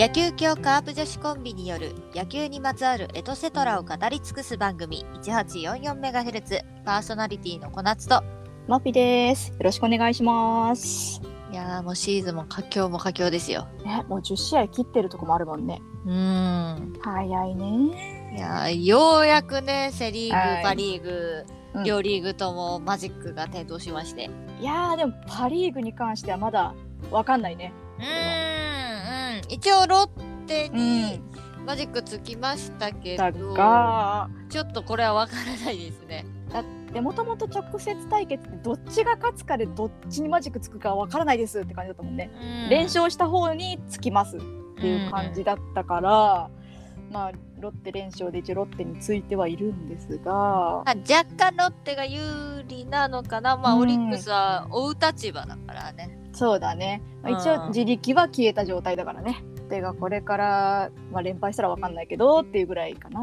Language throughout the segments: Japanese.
野球協カープ女子コンビによる野球にまつわるエトセトラを語り尽くす番組 1844MHz パーソナリティの小夏とマピです。よろしくお願いします。いやーもうシーズンも佳境も佳境ですよね、もう10試合切ってるとこもあるもんね。うーん早いね。いやーようやくねセ・リーグ、はいパ・リーグ、うん両リーグともマジックが点灯しましていやー、でもパ・リーグに関してはまだわかんないね。うん一応ロッテにマジックつきましたけだど、が、ちょっとこれはわからないですね。でもともと直接対決ってどっちが勝つかでどっちにマジックつくかわからないですって感じだったもんね。連勝した方につきますっていう感じだったから、まあロッテ連勝で一応ロッテについてはいるんですが、まあ若干ロッテが有利なのかな、まあ、うん。オリックスは追う立場だからね。そうだね。まあ、一応うん自力は消えた状態だからね。てがこれから、まあ、連敗したらわかんないけどっていうぐらいかな。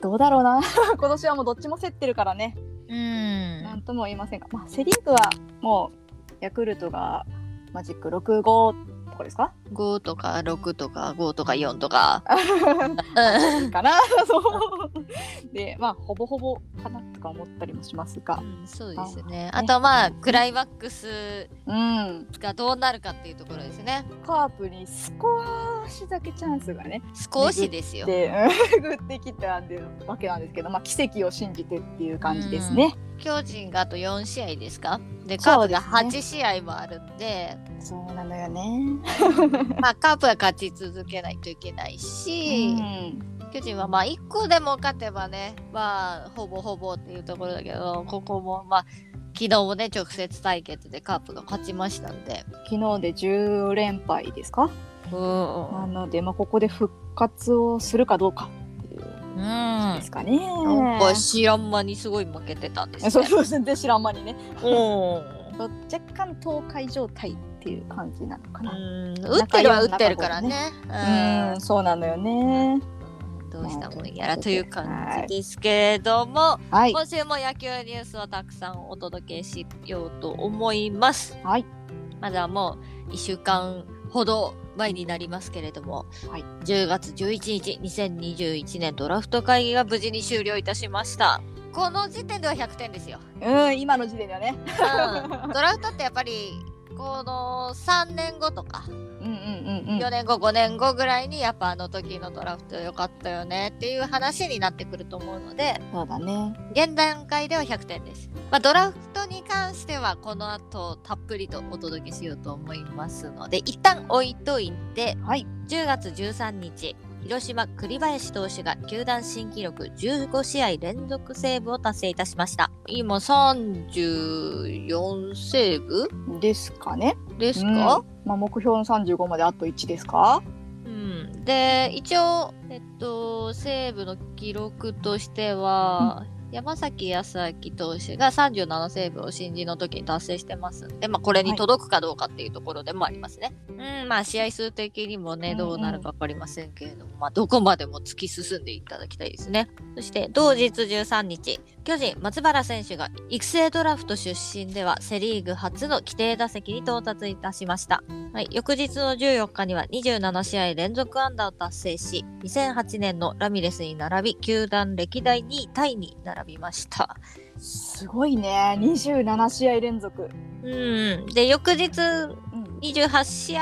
どうだろうな。今年はもうどっちも競ってるからね。うんなんとも言いませんが、まあ、セ・リーグはもうヤクルトがマジック6-5とかですか？5とか6とか5とか4とか。うんかなそうでまあほぼほぼかなとか思ったりもしますがうんそうですね。ああとはまあクライマックスうんがどうなるかっていうところですね。カープに少しだけチャンスがね少しですよ。でうん巡ってきたんでわけなんですけど、まあ、奇跡を信じてっていう感じですね。巨人があと4試合ですか？でカープがそうですね8試合もあるんで、そうなのよね。まあカープは勝ち続けないといけないし、うん巨人はまあ1個でも勝てばねまあほぼほぼっていうところだけどここもまあ昨日もね直接対決でカープが勝ちましたんで。昨日で10連敗ですか？うんなので、まあ、ここで復活をするかどうかっていううん。ですかね。なんか知らん間にすごい負けてたんですね。そうそう全然知らん間にね。うん。若干倒壊状態っていう感じなのかな。打ってるは打ってるからね。うん、そうなのよね。うんどうしたもんやらという感じですけれども、はい。今週も野球ニュースをたくさんお届けしようと思います。はい。まずはもう1週間ほど前になりますけれども、はい10月11日、2021年ドラフト会議が無事に終了いたしました。この時点では100点ですよ。うん、今の時点ではね。うん、ドラフトってやっぱり、この3年後とか、うんうんうんうん。4年後、5年後ぐらいにやっぱあの時のドラフト良かったよねっていう話になってくると思うので、そうだね。現段階では100点です。まあ、ドラフトに関してはこの後たっぷりとお届けしようと思いますので一旦置いといてはい。10月13日広島栗林投手が球団新記録15試合連続セーブを達成いたしました。今34セーブ？ですかね。ですうん。か、まあ、目標の35まであと1ですか？うん、で一応、えっと、西武の記録としては、山崎康明投手が37セーブを新人の時に達成してますんで、まあ、これに届くかどうかっていうところでもありますね。うん、まあ試合数的にもね、うんうんどうなるか分かりませんけれども、まあ、どこまでも突き進んでいただきたいですね。そして同日13日、巨人松原選手が育成ドラフト出身ではセ・リーグ初の規定打席に到達いたしました。はい、翌日の14日には27試合連続安打を達成し、2008年のラミレスに並び、球団歴代2位タイに並びました。すごいね。27試合連続。うん。で、翌日うん。28試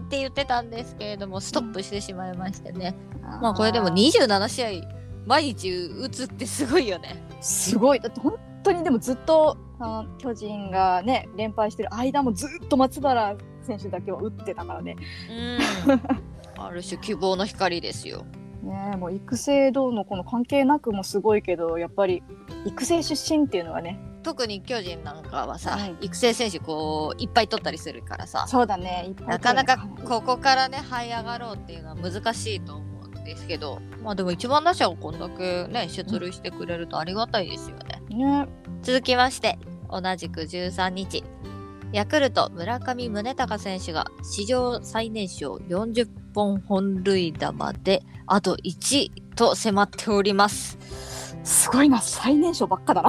合って言ってたんですけれども、ストップしてしまいましてね。まあこれでも27試合毎日打つってすごいよね。すごいだって本当にでもずっとあの巨人がね連敗してる間もずっと松原選手だけは打ってたからね。うん。ある種希望の光ですよ。ねもう育成どうのこの関係なくもすごいけどやっぱり育成出身っていうのはね。特に巨人なんかはさ、うん育成選手こういっぱい取ったりするからさ、そうだねなかなかここからね這い上がろうっていうのは難しいと思うんですけど、まあでも一番打者がこんだけね出塁してくれるとありがたいですよね。ね。続きまして同じく13日ヤクルト村上宗隆選手が史上最年少40本本塁打まであと1と迫っております。すごいな最年少ばっかだな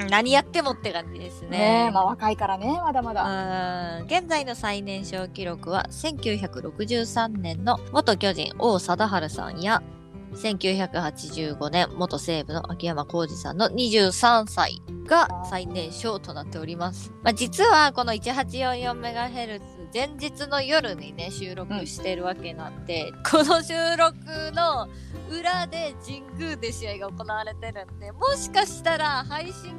うん、何やってもって感じですね。まあ若いからねまだまだうん現在の最年少記録は1963年の元巨人王貞治さんや1985年元西武の秋山浩二さんの23歳が最年少となっております。まあ、実はこの 1844MHz 前日の夜にね収録してるわけなんで、この収録の裏で神宮で試合が行われてるんでもしかしたら配信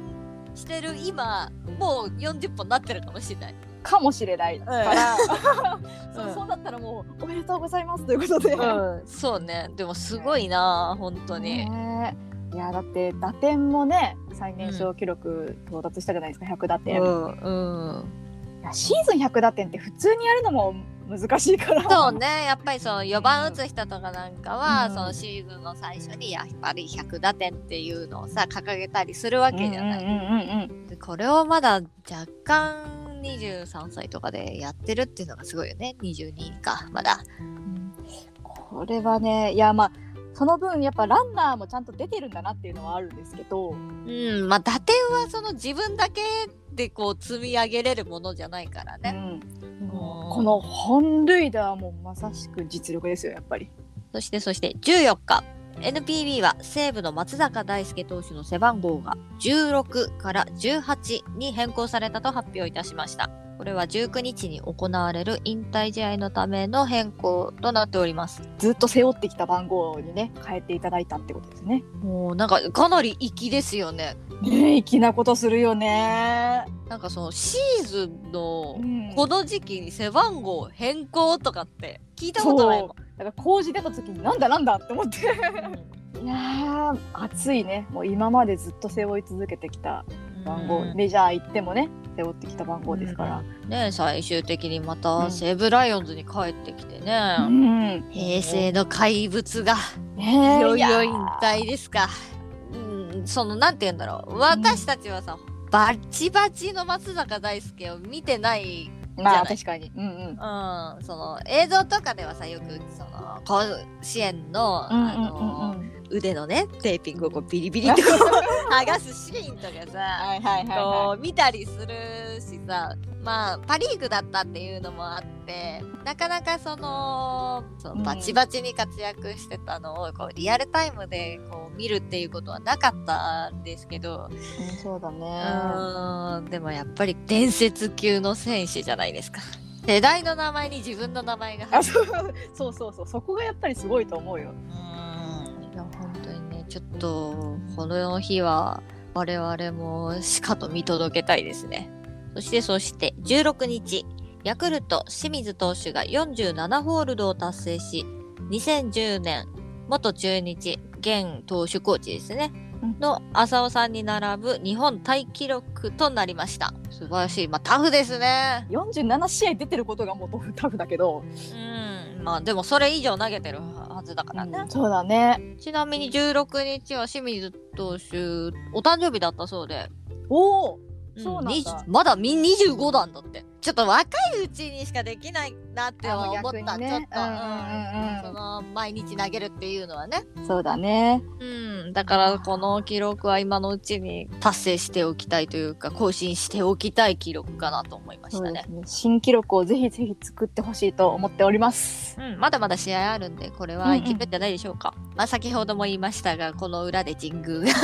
してる今もう40本なってるかもしれない。かもしれないから、そううん。そうだったらもうおめでとうございますということで、うん、そうね。でもすごいな、本当に。ねえ。いやだって打点もね最年少記録到達したじゃないですか。100打点、いうん、シーズン100打点って普通にやるのも難しいから。そうね、やっぱりその4番打つ人とかなんかは、うん。そのシーズンの最初にやっぱり100打点っていうのをさ、掲げたりするわけじゃない。うんうんうんうん。でこれをまだ若干23歳とかでやってるっていうのがすごいよね。22か、まだ。うんこれはねいやまあその分やっぱランナーもちゃんと出てるんだなっていうのはあるんですけど、うん、まあ打点はその自分だけでこう積み上げれるものじゃないからね。うんこの本塁打はもうまさしく実力ですよやっぱり。そしてそして14日 NPB は西武の松坂大輔投手の背番号が16から18に変更されたと発表いたしました。これは19日に行われる引退試合のための変更となっております。ずっと背負ってきた番号にね変えていただいたってことですね。もうなんかかなり粋ですよね。ねえ粋なことするよね。なんかそのシーズンのうんこの時期に背番号変更とかって聞いたことないもん。だから工事出た時になんだなんだって思って。うん。いやー熱いね。もう今までずっと背負い続けてきた番号、うんメジャー行ってもね背負ってきた番号ですから。ね最終的にまうたん。西武ライオンズに帰ってきてね。うん。平成の怪物がねえ。いよいよや引退ですか。うん、そのなんて言うんだろう。私たちはさ、バッチバチの松坂大輔を見てない、まあ確かに。うんうん。うん、その映像とかではさよくその甲子園の、あの腕のねテーピングをこうビリビリってこう剥がすシーンとかさ、はいはいはいこはう見たりするしさまあパ・リーグだったっていうのもあってなかなかそのそのバチバチに活躍してたのをこうリアルタイムでこう見るっていうことはなかったんですけどい。うんそうだうね。ーんでもやっぱり伝説級の選手じゃないですか。世代の名前に自分の名前が入るそうそうそうそこがやっぱりすごいと思うよ。うーんいや本当にねちょっとこの日は我々もしかと見届けたいですね。そしてそして16日ヤクルト清水投手が47ホールドを達成し2010年元中日現投手コーチですね。うん。の浅尾さんに並ぶ日本タイ記録となりました。素晴らしい。まあタフですね。47試合出てることがもうタフだけど、うんまあでもそれ以上投げてるはずだからね、うん。そうだね。ちなみに16日は清水投手お誕生日だったそうで、おお、うん。そうなんだ。20まだみ25段だってちょっと若いうちにしかできないなって思った、ねちょっと、うんうんうんうんその毎日投げるっていうのはね、そうだね。うん、だからこの記録は今のうちに達成しておきたいというか更新しておきたい記録かなと思いましたねね。新記録をぜひぜひ作ってほしいと思っております。うん、まだまだ試合あるんで、これはいけるんじゃないでしょうか。まあ、先ほども言いましたが、この裏で神宮が、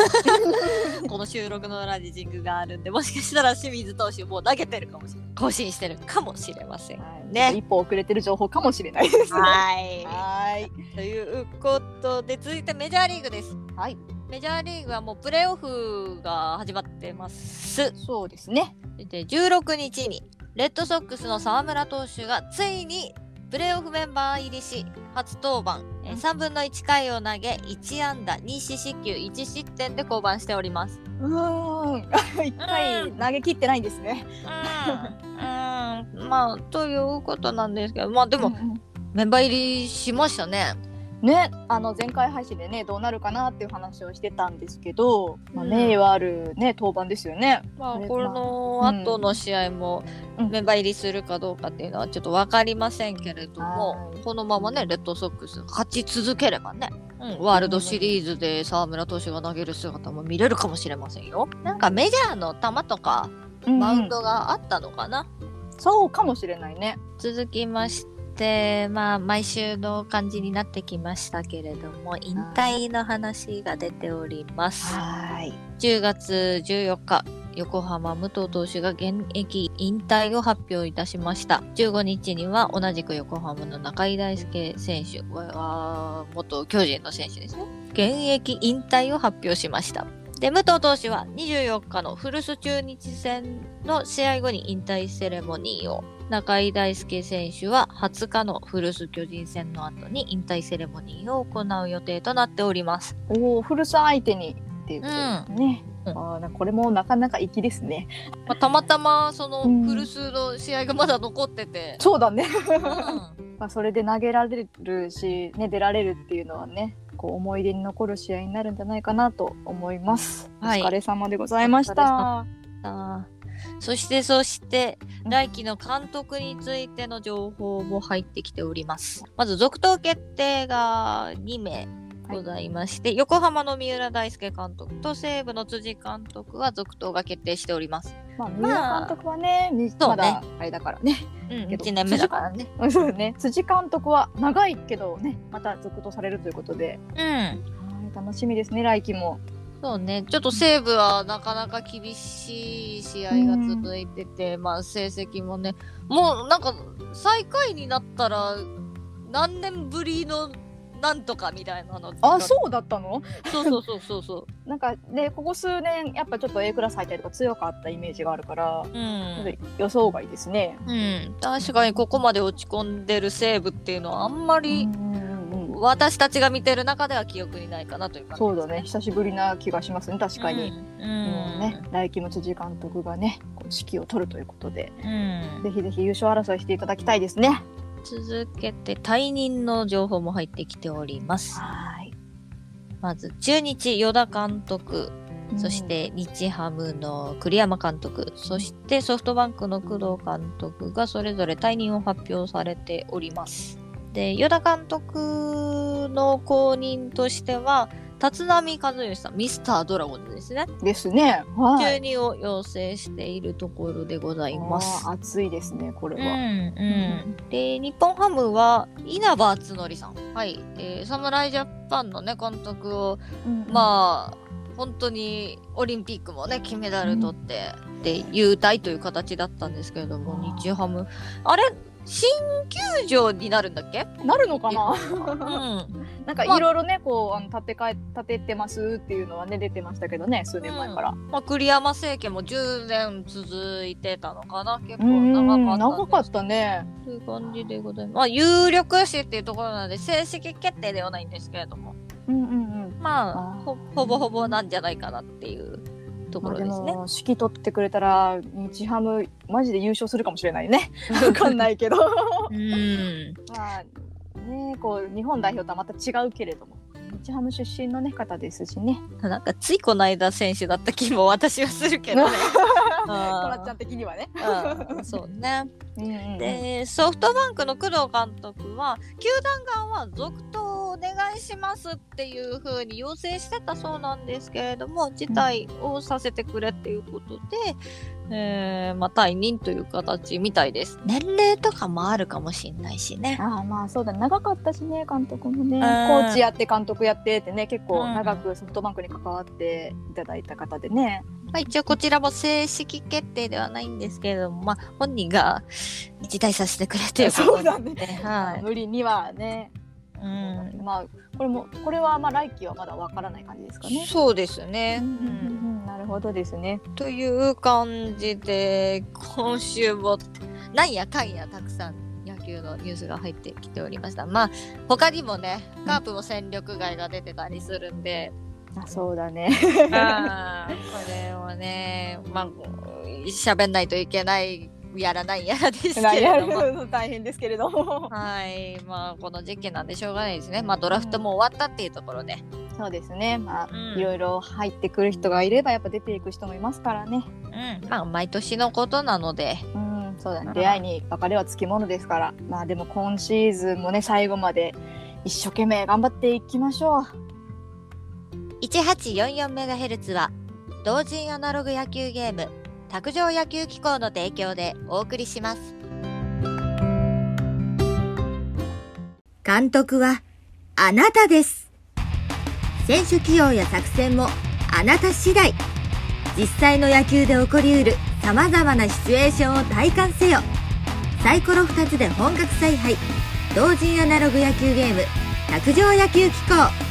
この収録の裏で神宮があるんで、もしかしたら清水投手もう投げてるかもしれない。更新してるかもしれません。はいね一歩遅れてる情報かもしれないです。はい。はい。ということで、続いてメジャーリーグです。はい。メジャーリーグはもうプレーオフが始まってます。そうですね。で、16日に、レッドソックスの沢村投手がついにプレーオフメンバー入りし、初登板、えー3分の1回を投げ、1安打、2四死球、1失点で降板しております。うーん。一回投げ切ってないんですね。うん、うん、まあ、ということなんですけど、まあでも、うんうんメンバー入りしましたね。ね、あの前回配信でねどうなるかなっていう話をしてたんですけど、まあ、うん名誉あるね登板ですよね。まあ、この後の試合もうん。メンバー入りするかどうかっていうのはちょっと分かりませんけれども、はい。このままね、レッドソックス勝ち続ければね、うん、ワールドシリーズで沢村投手が投げる姿も見れるかもしれませんよ。なんかメジャーの球とかマウンドがあったのかな、そうかもしれないね。続きまして、まあ、毎週の感じになってきましたけれども、引退の話が出ております。はい。10月14日、横浜武藤投手が現役引退を発表いたしました。15日には同じく横浜の中井大輔選手、これは元巨人の選手ですね。現役引退を発表しました。で、武藤投手は24日の古巣中日戦の試合後に引退セレモニーを、中井大輔選手は20日の古巣巨人戦の後に引退セレモニーを行う予定となっております。おお、古さ相手にっていうことですね。うんあこれもなかなか粋ですね。まあ、たまたまそのうん古巣の試合がまだ残ってて、そうだね。うん まあそれで投げられるし、ね、出られるっていうのはね、こう思い出に残る試合になるんじゃないかなと思います。はいお疲れ様でございました。そしてそしてうん来季の監督についての情報も入ってきておりますまず続投決定が2名ございまして、横浜の三浦大輔監督と西武の辻監督は続投が決定しております。まあ、三浦監督はね、みそうねまだあれだからね。うん、けど1年目だからね。うんそうね。辻監督は長いけどね、また続投されるということで、うん。はい楽しみですね、来季も。そうね、ちょっと西武はなかなか厳しい試合が続いてて、まあ成績もね、もうなんか最下位になったら何年ぶりのなんとかみたいなのあ、そうだったの？そうそうそうそうそ なんかね、ここ数年、やっぱちょっと A クラス入ったりとか強かったイメージがあるから、う。うん。予想外ですね。うん。確かにここまで落ち込んでる西武っていうのはあんまうりんうんうん私たちが見てる中では記憶にないかなという感じそうだね、久しぶりな気がしますね、確かに。うん。もうね、来季の辻監督がね、指揮を取るということで、うん。ぜひぜひ優勝争いしていただきたいですね。続けて退任の情報も入ってきております。はい。まず中日与田監督、そして日ハムの栗山監督、そしてソフトバンクの工藤監督がそれぞれ退任を発表されております。で、与田監督の後任としては、立浪和義さん、ミスタードラゴンズですね。うんですね。はい。中任を要請しているところでございます。熱いですね、これうんは。うん、で日本ハムは稲葉篤紀さん、はいえー侍ジャパンの、ね、監督をうんまあ本当にオリンピックもね金メダル取って、で優待という形だったんですけれども日ハムあれ新球場になるんだっけ、なるのかな？うん、なんかいろいろね、こう、あの建て替え、建ててますっていうのはね、出てましたけどね、数年前から。まあ、栗山政権も10年続いてたのかな？結構うん、長かった長かったね。という感じでございます。まあ、有力視っていうところなので、正式決定ではないんですけれども、うんうんうん。まあ、ほぼほぼなんじゃないかなっていうところですね。も指揮取ってくれたら日ハムマジで優勝するかもしれないね。わかんないけど。うん。まあねこう日本代表とはまた違うけれども日ハム出身のね方ですしね。なんか、ついこの間選手だった気も私はするけどね。トラちゃん的にはね。うんそうね。で、ソフトバンクの工藤監督は、球団側は続投お願いしますっていうふうに要請してたそうなんですけれども、辞退をさせてくれっていうことで、えーまあ、退任という形みたいです。年齢とかもあるかもしれないしね。ああまあそうだ長かったしね監督もねんコーチやって監督やってってね結構長くソフトバンクに関わっていただいた方でね。まあ、一応こちらも正式決定ではないんですけれども、まあ、本人が辞退させてくれとい うことで、そうだねはい。無理にはね。うんまあこれもこれはまあ来季はまだわからない感じですかね。そうですね。うんうんるほどですね。という感じで、今週もなんやかんやたくさん野球のニュースが入ってきておりました。まあ、他にもね、カープも戦力外が出てたりするんで、あそうだね。あーこれをね、まあ、喋んないといけない、やらないやらですけれども。る大変ですけれども。はい、まあ、この時期なんでしょうがないですね。まあ、ドラフトも終わったっていうところで。そうですね。まあ、うんいろいろ入ってくる人がいればやっぱ出ていく人もいますからね。うん、まあ、毎年のことなので、うん、そうだうんね。出会いに別れはつきものですから。まあでも今シーズンもね最後まで一生懸命頑張っていきましょう 1844MHz は同人アナログ野球ゲーム卓上野球機構の提供でお送りします。監督はあなたです。選手起用や作戦もあなた次第。実際の野球で起こりうる様々なシチュエーションを体感せよ。サイコロ2つで本格采配。同人アナログ野球ゲーム卓上野球機構。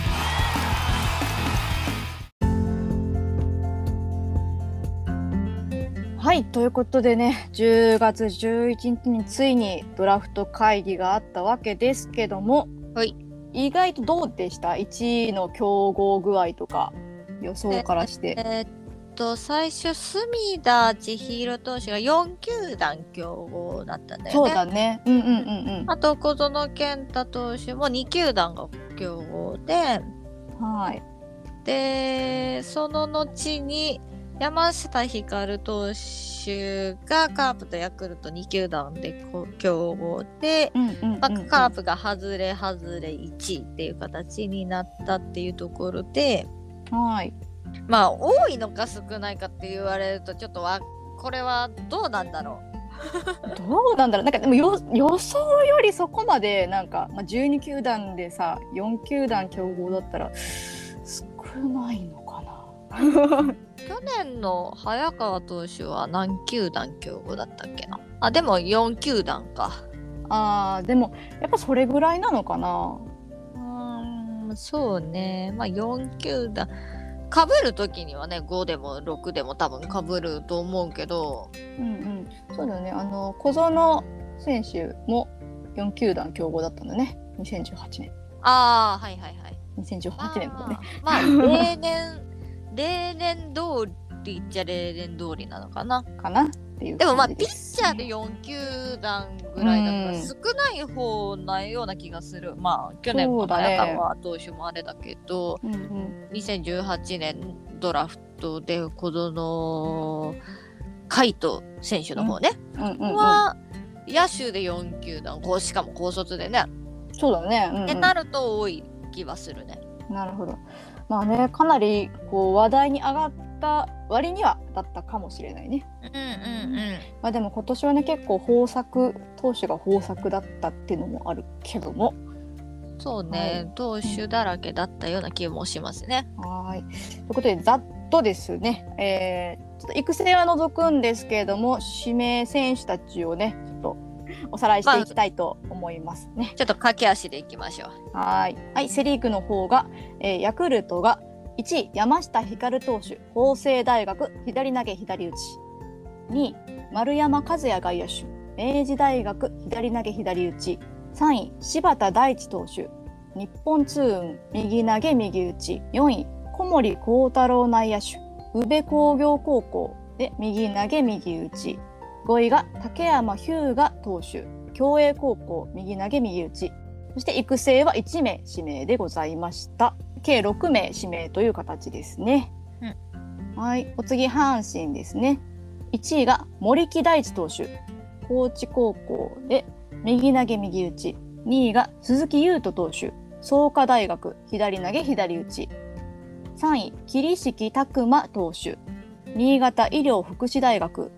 はいということでね10月11日についにドラフト会議があったわけですけども、はい、意外とどうでした？1位の競合具合とか予想からして。えーっと最初隅田千尋投手が4球団競合だったんだよねそうだね。うんうんうんうん。あと小園健太投手も2球団が競合ではい。でその後に山下光投手がカープとヤクルト2球団でこ競合で、うんうんうんうん。まあ、カープが外れ外れ1位っていう形になったっていうところではい。まあ多いのか少ないかって言われるとちょっとわこれはどうなんだろ どうなんだろう？なんかでもよ予想よりそこまでなんか、まあ、12球団でさ4球団競合だったら少ないのかな？う 去年の早川投手は何球団競合だったっけな？あでも4球団か。あーでもやっぱそれぐらいなのかな？うーんそうね。まあ4球団。かぶるときにはね5でも6でも多分かぶると思うけど。うんうん。そうだよね。あの小園選手も4球団競合だったんだね。2018年。ああはいはいはい。2018年だね。まあまあ 例年例年通りっちゃ例年通りなのかな。かな？っていうでもまあピッチャーで4球団ぐらいだからうん少ない方なような気がする。まあ去年も早川投手もあれだけど、うんうん。2018年ドラフトで小園海斗選手の方ね、うんうんうん。は野手で4球団こうしかも高卒でね、そうだね、うんうん。ってなると多い気はするね。なるほど。まあね、かなりこう話題に上がった割にはだったかもしれないね。うんうんうん。まあでも今年はね、結構豊作、投手が豊作だったっていうのもあるけども。そうね、投手だらけだったような気もしますね。はい。ということで、ざっとですね、えー、ちょっと育成は除くんですけれども、指名選手たちをね、ちょっとおさらいしていきたいと思いますね。ちょっと駆け足でいきましょう。はい。はい、セ・リーグの方が、えーヤクルトが1位、山下光投手、法政大学、左投げ左打ち。2位、丸山和也外野手、明治大学、左投げ左打ち。3位、柴田大地投手、日本通運、右投げ右打ち。4位、小森幸太郎内野手、宇部工業高校で右投げ右打ち。5位が竹山日向投手、共栄高校、右投げ右打ち。そして育成は1名指名でございました。計6名指名という形ですね。はい。お次、阪神ですね。1位が森木大地投手。高知高校で右投げ右打ち。2位が鈴木優斗投手。創価大学左投げ左打ち。3位、桐敷拓磨投手。新潟医療福祉大学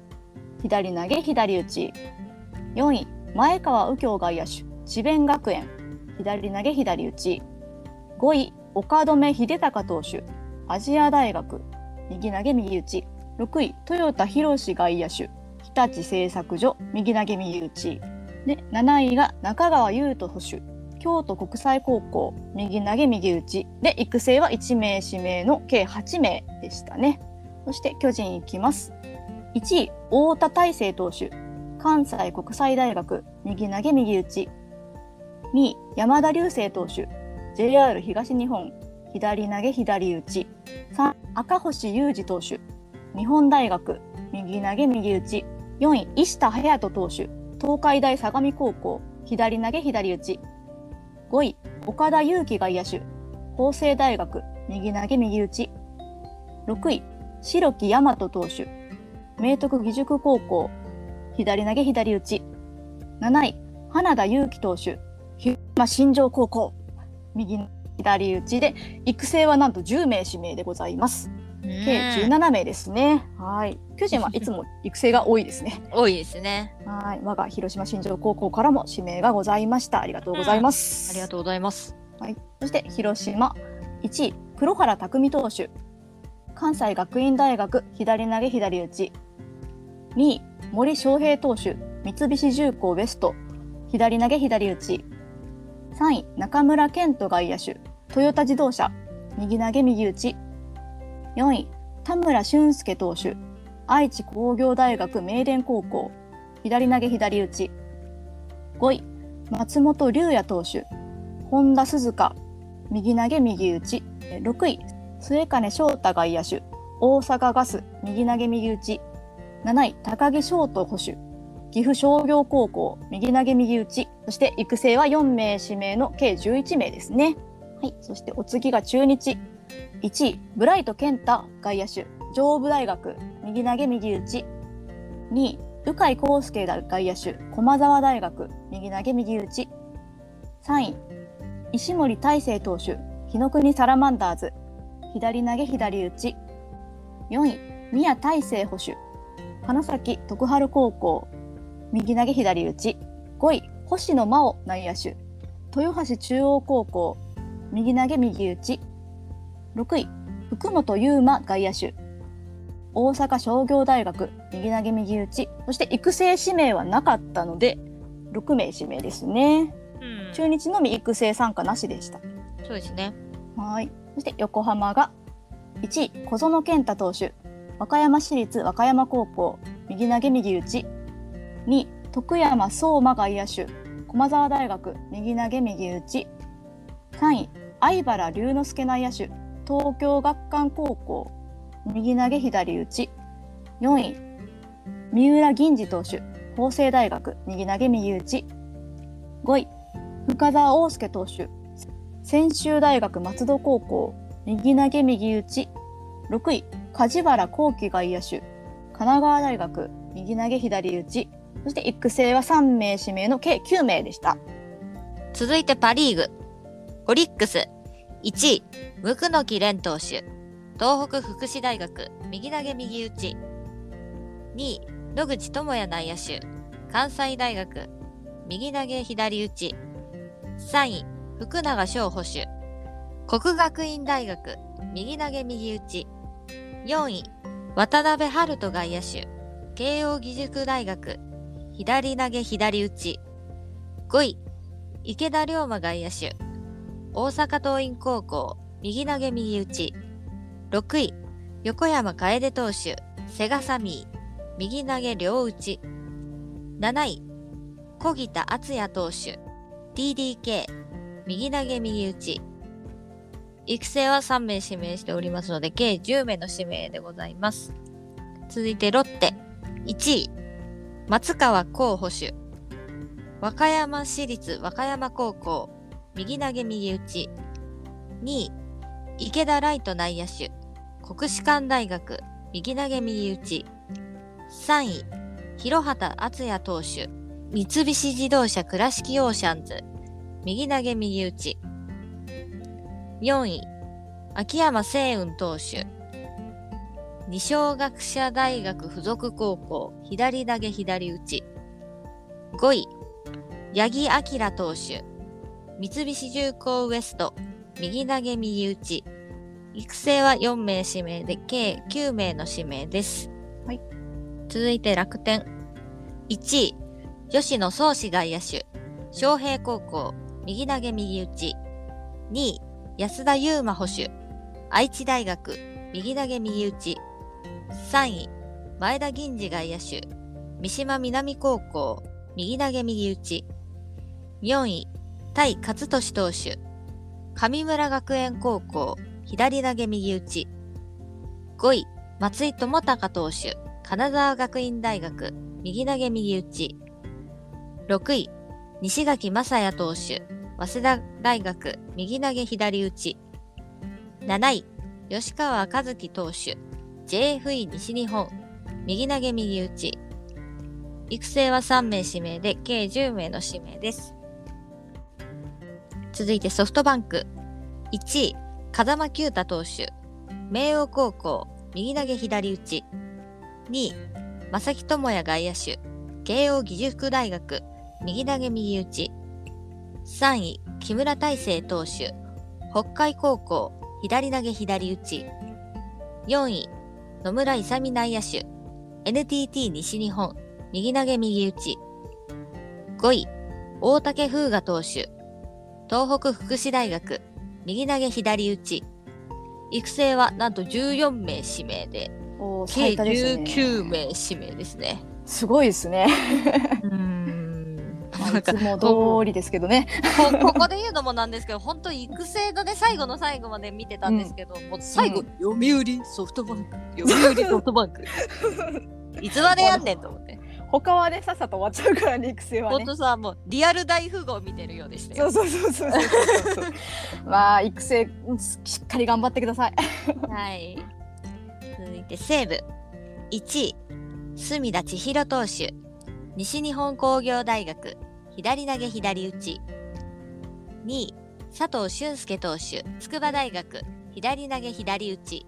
左投げ左打ち。4位、前川右京外野手。智弁学園。左投げ左打ち。5位岡留秀隆投手アジア大学。右投げ右打ち。6位豊田博外野手日立製作所右投げ右打ち。で7位が中川優斗捕手京都国際高校右投げ右打ち。で育成は1名指名の計8名でしたね。そして巨人いきます。1位太田大成投手。関西国際大学右投げ右打ち。2位山田流星投手。JR 東日本。左投げ左打ち。3赤星裕二投手。日本大学右投げ右打ち。4位石田隼人投手。東海大相模高校。左投げ左打ち。5位岡田裕樹外野手。法政大学右投げ右打ち。6位白木大和投手。明徳義塾高校左投げ左打ち7位花田悠希投手広島新庄高校右左打ちで育成はなんと10名指名でございます。計うん17名ですね。はい。巨人はいつも育成が多いですね。多いですね。はい。我が広島新庄高校からも指名がございました。ありがとうございます。ありがとうございます。はい、そして広島1位黒原拓未投手関西学院大学左投げ左打ち2位森翔平投手三菱重工ベスト左投げ左打ち。3位中村健人外野手トヨタ自動車右投げ右打ち。4位田村俊介投手愛知工業大学名電高校左投げ左打ち。5位松本龍也投手本田鈴鹿右投げ右打ち。6位末金翔太外野手大阪ガス右投げ右打ち。7位高木翔斗捕手。岐阜商業高校右投げ右打ち。そして育成は4名指名の計11名ですね。はいそしてお次が中日。1位ブライト健太外野手。上武大学右投げ右打ち。2位鵜飼康介外野手。駒澤大学右投げ右打ち。3位石森大成投手。日の国サラマンダーズ。左投げ左打ち。4位宮大成捕手。花咲徳栄高校右投げ左打ち5位星野真央内野手豊橋中央高校右投げ右打ち6位福本優馬外野手大阪商業大学右投げ右打ちそして育成指名はなかったので6名指名ですねうん中日のみ育成参加なしでしたそうですね。はい。そして横浜が1位、小園健太投手。和歌山市立和歌山高校。右投げ右打ち。2、徳山相馬外野手。駒澤大学。右投げ右打ち。3位、相原龍之介内野手。東京学館高校。右投げ左打ち。4位、三浦銀次投手。法政大学。右投げ右打ち。5位、深澤大輔投手。専修大学松戸高校右投げ右打ち6位梶原幸輝外野手神奈川大学右投げ左打ちそして育成は3名指名の計9名でした続いてパリーグ。オリックス。1位、無垢の木蓮投手。東北福祉大学、右投げ右打ち。2位、野口智也内野手。関西大学、右投げ左打ち。3位、福永翔捕手。国学院大学、右投げ右打ち。4位、渡辺春人外野手。慶応義塾大学、左投げ左打ち。5位、池田龍馬外野手。大阪桐蔭高校、右投げ右打ち。6位、横山楓投手。セガサミー、右投げ両打ち。7位、小木田敦也投手。TDK、右投げ右打ち。育成は3名指名しておりますので、計10名の指名でございます。続いてロッテ、1位、松川幸捕手。和歌山市立和歌山高校、右投げ右打ち。2位、池田ライト内野手。国士舘大学、右投げ右打ち。3位、広畑敦也投手。三菱自動車倉敷オーシャンズ、右投げ右打ち。4位、秋山聖雲投手。二松学舎大学附属高校、左投げ左打ち。5位、八木明投手。三菱重工ウエスト、右投げ右打ち。育成は4名指名で、計9名の指名です。はい。続いて楽天。1位、吉野宗志外野手。昌平高校、右投げ右打ち。2位、安田祐馬捕手。愛知大学、右投げ右打ち。3位、前田銀次外野手。三島南高校、右投げ右打ち。4位、対勝利投手。上村学園高校、左投げ右打ち。5位、松井智隆投手。金沢学院大学、右投げ右打ち。6位、西垣正也投手。早稲田大学、右投げ左打ち。7位、吉川和樹投手。JFE 西日本、右投げ右打ち。育成は3名指名で、計10名の指名です。続いてソフトバンク。1位、風間球太投手。明桜高校、右投げ左打ち。2位、正木智也外野手。慶応義塾大学、右投げ右打ち。3位、木村大成投手。北海高校、左投げ左打ち。4位、野村勇内野手。NTT 西日本、右投げ右打ち。5位、大竹風雅投手。東北福祉大学、右投げ左打ち。育成はなんと14名指名で、計最多ですね19名指名ですね。すごいですね。うーん。いつも通りですけどね。こ ここで言うのもなんですけど、本当育成のね、最後の最後まで見てたんですけど、もう最後、読売ソフトバンク、読売ソフトバンク。いつまでやんねんと思って。他はねさっさと終わっちゃうからね育成はね。本当さ、もうリアル大富豪見てるようでしたよ。そうそうそうそうそう。まあ育成うんしっかり頑張ってください。はい。続いて西武。1位、隅田千尋投手。西日本工業大学、左投げ左打ち。2位、佐藤俊介投手。筑波大学、左投げ左打ち。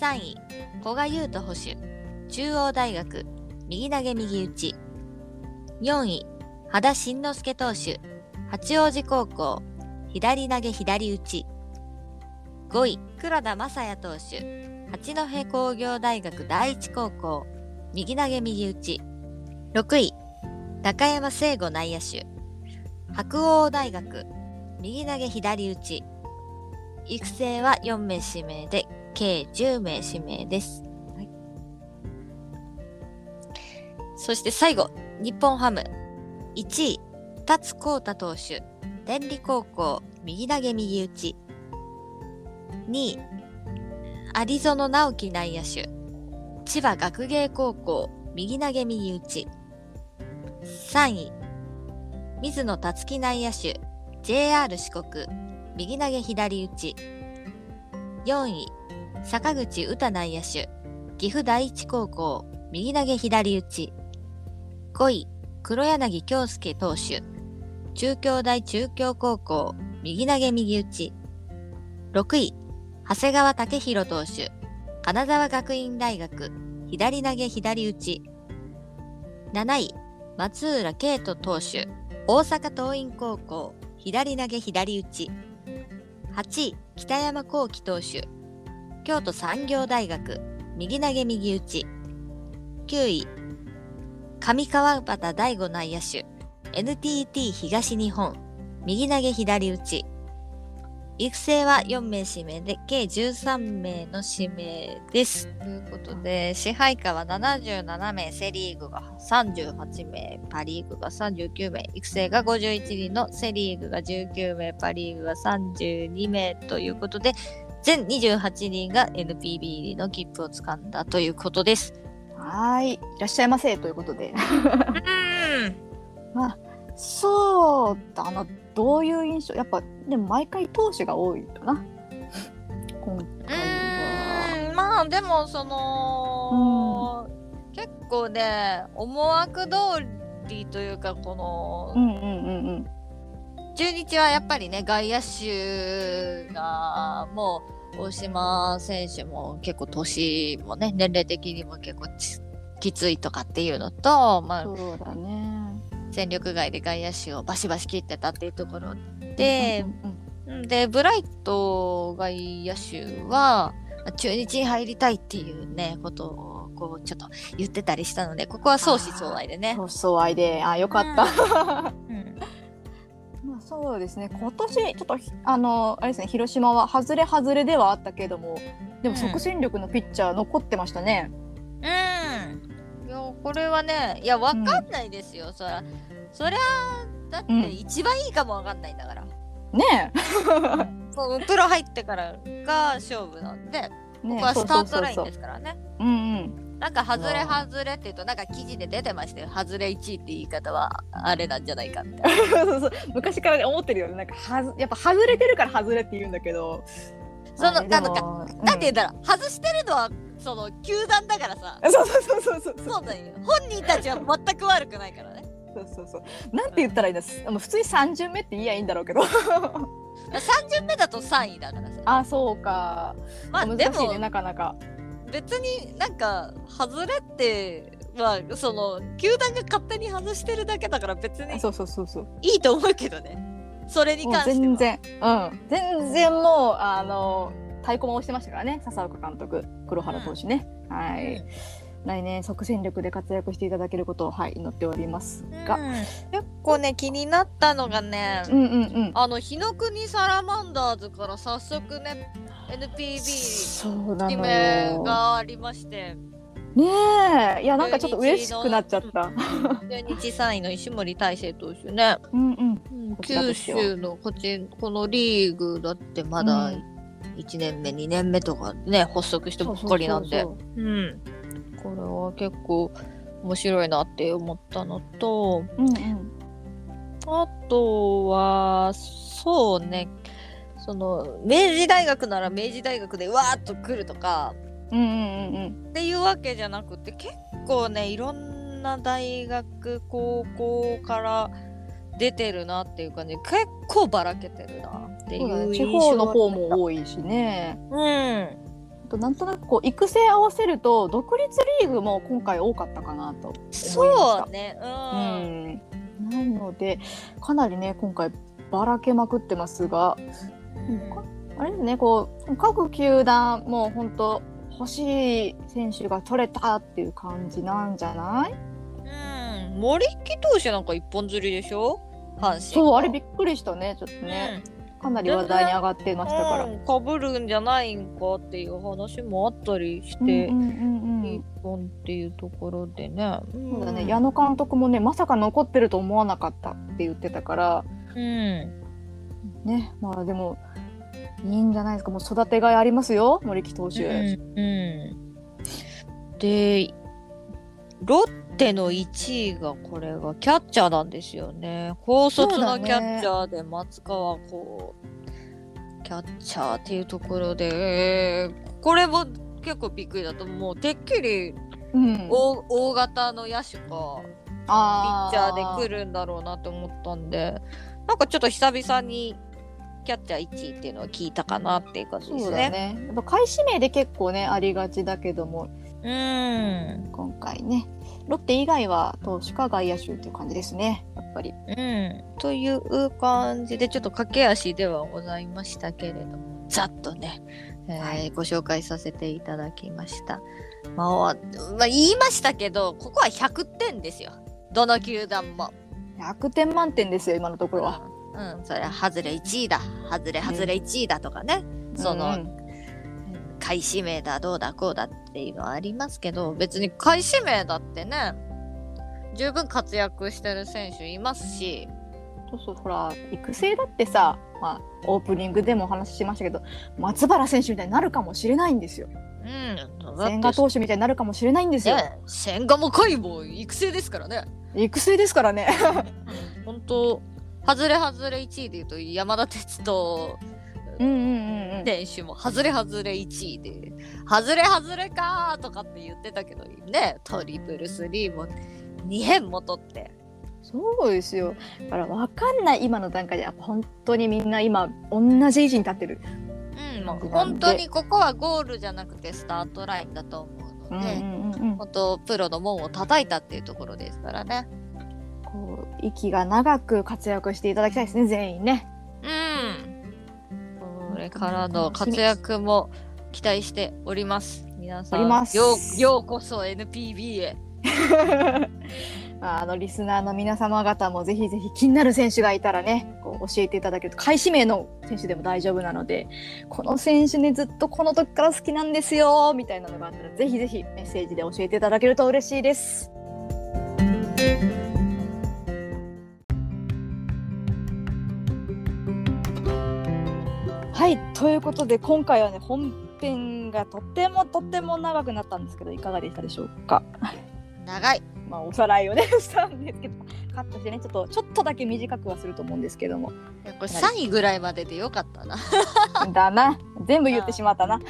3位、古賀優斗捕手。中央大学、右投げ右打ち。4位、羽田慎之介投手。八王子高校、左投げ左打ち。5位、黒田正也投手。八戸工業大学第一高校、右投げ右打ち。6位、高山聖吾内野手。白鴎大学、右投げ左打ち。育成は4名指名で、計10名指名です。そして最後、日本ハム。1位、達光太投手。天理高校、右投げ右打ち。2位、有園直樹内野手。千葉学芸高校、右投げ右打ち。3位、水野達樹内野手。JR 四国、右投げ左打ち。4位、坂口歌内野手。岐阜第一高校、右投げ左打ち。5位、黒柳京介投手。中京大中京高校、右投げ右打ち。6位、長谷川武宏投手。金沢学院大学、左投げ左打ち。7位、松浦慶斗投手。大阪桐蔭高校、左投げ左打ち。8位、北山幸輝投手。京都産業大学、右投げ右打ち。9位、上川端大吾内野手。NTT 東日本、右投げ左打ち。育成は4名指名で、計13名の指名です。ということで、支配下は77名、セ・リーグが38名、パ・リーグが39名、育成が51人のセ・リーグが19名、パ・リーグが32名ということで、全28人が NPB の切符をつかんだということです。はーいいらっしゃいませということで。うん まあそうだな。どういう印象？やっぱでも毎回投手が多いかな。今回。は。うーん。まあでもその、結構ね思惑通りというかこの、うんうんうんうん。中日はやっぱりね外野手がもう大島選手も結構年もね年齢的にも結構ちきついとかっていうのと、まあ、そうだね。戦力外で外野手をバシバシ切ってたっていうところでうんうんでブライト外野手はまあ中日に入りたいっていうねことをこうちょっと言ってたりしたのでここは相思相愛でねそ。うそう愛であよかった。うん まあそうですね今年ちょっとあのあれですね広島は外れ外れではあったけれどもでもうん即戦力のピッチャー残ってましたね。うん。いや、これはね、いや、わかんないですよ。そら、そりゃ、だってうん一番いいかもわかんないんだから。ね そうプロ入ってからが勝負なんで、え。ねここはスタートラインですからね。そう。うんうん。なんか、外れ外れって言うと、なんか記事で出てましたよ。外れ1位って言い方は、あれなんじゃないかみたいな。そうそう昔から思ってるよねなんかはずやっぱ外れてるから外れって言うんだけどその、なんか、でもなんて言うんだろう、外してるのは、その、球団だからさ。う んそうそうそうそうそう。そうなんよ。本人たちは全く悪くないからね。そうそうそう。なんて言ったらいいんですもう普通に3巡目って言いやいいんだろうけど。3巡目だと3位だからさ。あそうか。まあで難しいなかなか。別になんか外れってまあその球団が勝手に外してるだけだから別にそうそうそうそう。いいと思うけどねそれにもう関しては。全然。うん。全然もうあの太鼓判をしてましたからね。笹岡監督。黒原投手ね、はい、来年即戦力で活躍していただけることをはい祈っておりますが、うん。結構ね気になったのがね、うん、うんうん。あの日の国サラマンダーズから早速ね NPB 決めよ。がありましてねえ。いやなんかちょっと嬉しくなっちゃった。中日3位の石森大成投手ね、うんうん。九州のこっちこのリーグだってまだうん。1年目、2年目とかね発足したばっかりなんで。そうん。これは結構面白いなって思ったのとうんうん。あとはそうね。その明治大学なら明治大学でわーっと来るとかうんうんうんうん。っていうわけじゃなくて結構ねいろんな大学高校から出てるなっていう感じで結構ばらけてるなっていそう地方の方も多いしね。うん。なんとなくこう育成合わせると独立リーグも今回多かったかなと思いました。そうね。う、うん。んなのでかなりね今回ばらけまくってますがあれですねこう各球団もう本当欲しい選手が取れたっていう感じなんじゃない？うん、森木投手なんか一本釣りでしょ？阪神。そうあれびっくりしたねちょっとね、かなり話題に上がってましたから。うん、かぶるんじゃないんかっていう話もあったりして、うんうんうんうん。一本っていうところでね。そうだね、矢野監督もねまさか残ってると思わなかったって言ってたから。うん。ね。まあでもいいんじゃないですか。もう育てがいありますよ。森木投手、うんうん。で、ロッテの1位がこれがキャッチャーなんですよね。高卒のキャッチャーで松川こう、キャッチャーっていうところで、これも結構びっくりだともうてっきりうん。大大型の野手かピあッチャーで来るんだろうなと思ったんでなんかちょっと久々にキャッチャー1位っていうのは聞いたかなっていう感じですそうだね。ねやっぱ買い指名で結構ねありがちだけども。うん。今回ね。ロッテ以外は投手か外野手っていう感じですね。やっぱり。うん、という感じでちょっと駆け足ではございましたけれども。ざっとね、えーはい。ご紹介させていただきました。まあ、まあ、言いましたけどここは100点ですよ。どの球団も。100点満点ですよ今のところは。うん、それは外れ1位だ。外れ外れ1位だとかね、その、うん。買い指名だどうだこうだっていうのはありますけど別に買い指名だってね十分活躍してる選手いますし。そうそうほら育成だってさ、まあ、オープニングでもお話ししましたけど松原選手みたいになるかもしれないんですよ。うん千賀投手みたいになるかもしれないんですよ。ね千賀も甲斐も育成ですからね。育成ですからね。本当外れ外れ1位でいうと山田哲人うんうんうんうん。選手も外れ外れ1位で外れ外れかーとかって言ってたけどねトリプルスリーも2辺も取ってそうですよ。だから分かんない今の段階で本当にみんな今同じ位置に立ってる。うん、もう本当にここはゴールじゃなくてスタートラインだと思うので、うんうんうんうん。本当プロの門を叩いたっていうところですからね。息が長く活躍していただきたいですね全員ね。うん。これからの活躍も期待しております。皆さん、ようようこそ NPB へ。ま ああのリスナーの皆様方もぜひぜひ気になる選手がいたらねこう教えていただけると買い指名の選手でも大丈夫なのでこの選手ねずっとこの時から好きなんですよみたいなのがあったらぜひぜひメッセージで教えていただけると嬉しいです。はいということで今回はね本編がとってもとっても長くなったんですけどいかがでしたでしょうか？長い。まあ、おさらいをねしたんですけどカットしてねちょっとちょっとだけ短くはすると思うんですけども。これ3位ぐらいまででよかったな。だな。全部言ってしまったな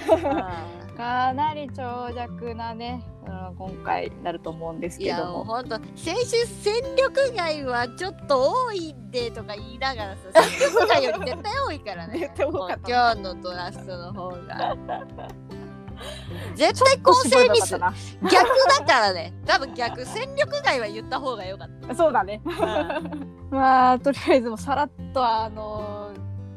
かなり長尺なね、うん、今回なると思うんですけども。ほんと選手戦力外はちょっと多いんでとか言いながらさ戦力外より絶対多いからね。今日のドラフトの方が。絶対公正ミス逆だからね。多分逆戦力外は言った方がよかっった。なそうだね。た、まあとりあえずもうさらっとあの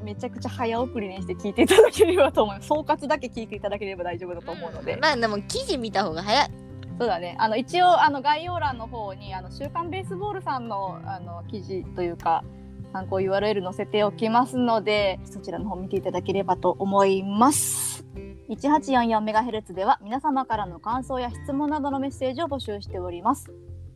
めちゃくちゃ早送りにして聞いていただければと思います。総括だけ聞いていただければ大丈夫だと思うので。まあでも記事見た方が早いそうだね。あの一応あの概要欄の方にあの週刊ベースボールさんのあの記事というか参考 URL 載せておきますのでそちらの方見ていただければと思います。1844MHz では皆様からの感想や質問などのメッセージを募集しております。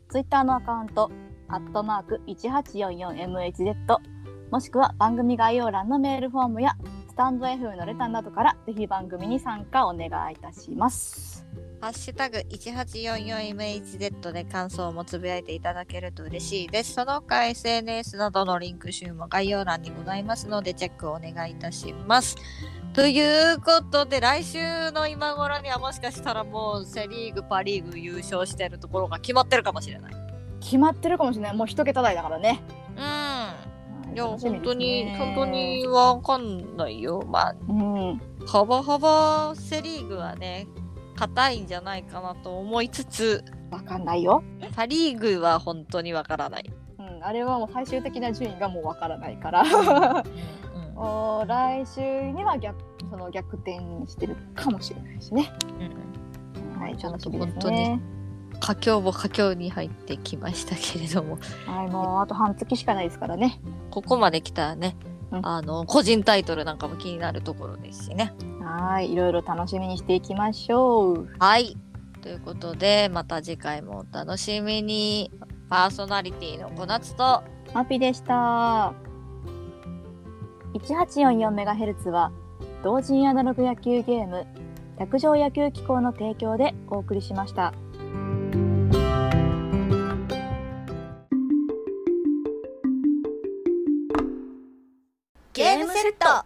Twitter のアカウント、アットマーク 1844MHz もしくは番組概要欄のメールフォームやスタンド F のレターなどからぜひ番組に参加お願いいたします。ハッシュタグ 1844MHz で感想もつぶやいていただけると嬉しいです。その他 SNS などのリンク集も概要欄にございますのでチェックをお願いいたします。ということで来週の今頃にはもしかしたらもうセ・リーグ、パ・リーグ優勝してるところが決まってるかもしれない。決まってるかもしれない。もう一桁台だからね。うん。いや、本当に、ね本当にわかんないよ。まあ、うん。ほぼほぼセ・リーグはね、硬いんじゃないかなと思いつつ、わかんないよ。パ・リーグは本当にわからない。うん。あれはもう最終的な順位がもうわからないから。うん おー来週には逆その逆転してるかもしれないしね。うんはい、楽しみです本当にね。佳境も佳境に入ってきましたけれども、はい、もうあと半月しかないですからね。ここまで来たらね、うんあの、個人タイトルなんかも気になるところですしね。はい、いろいろ楽しみにしていきましょう。はい。ということで、また次回もお楽しみに。パーソナリティの小夏と、マピでした。1844MHz は同人アナログ野球ゲーム卓上野球機構の提供でお送りしました。ゲームセット。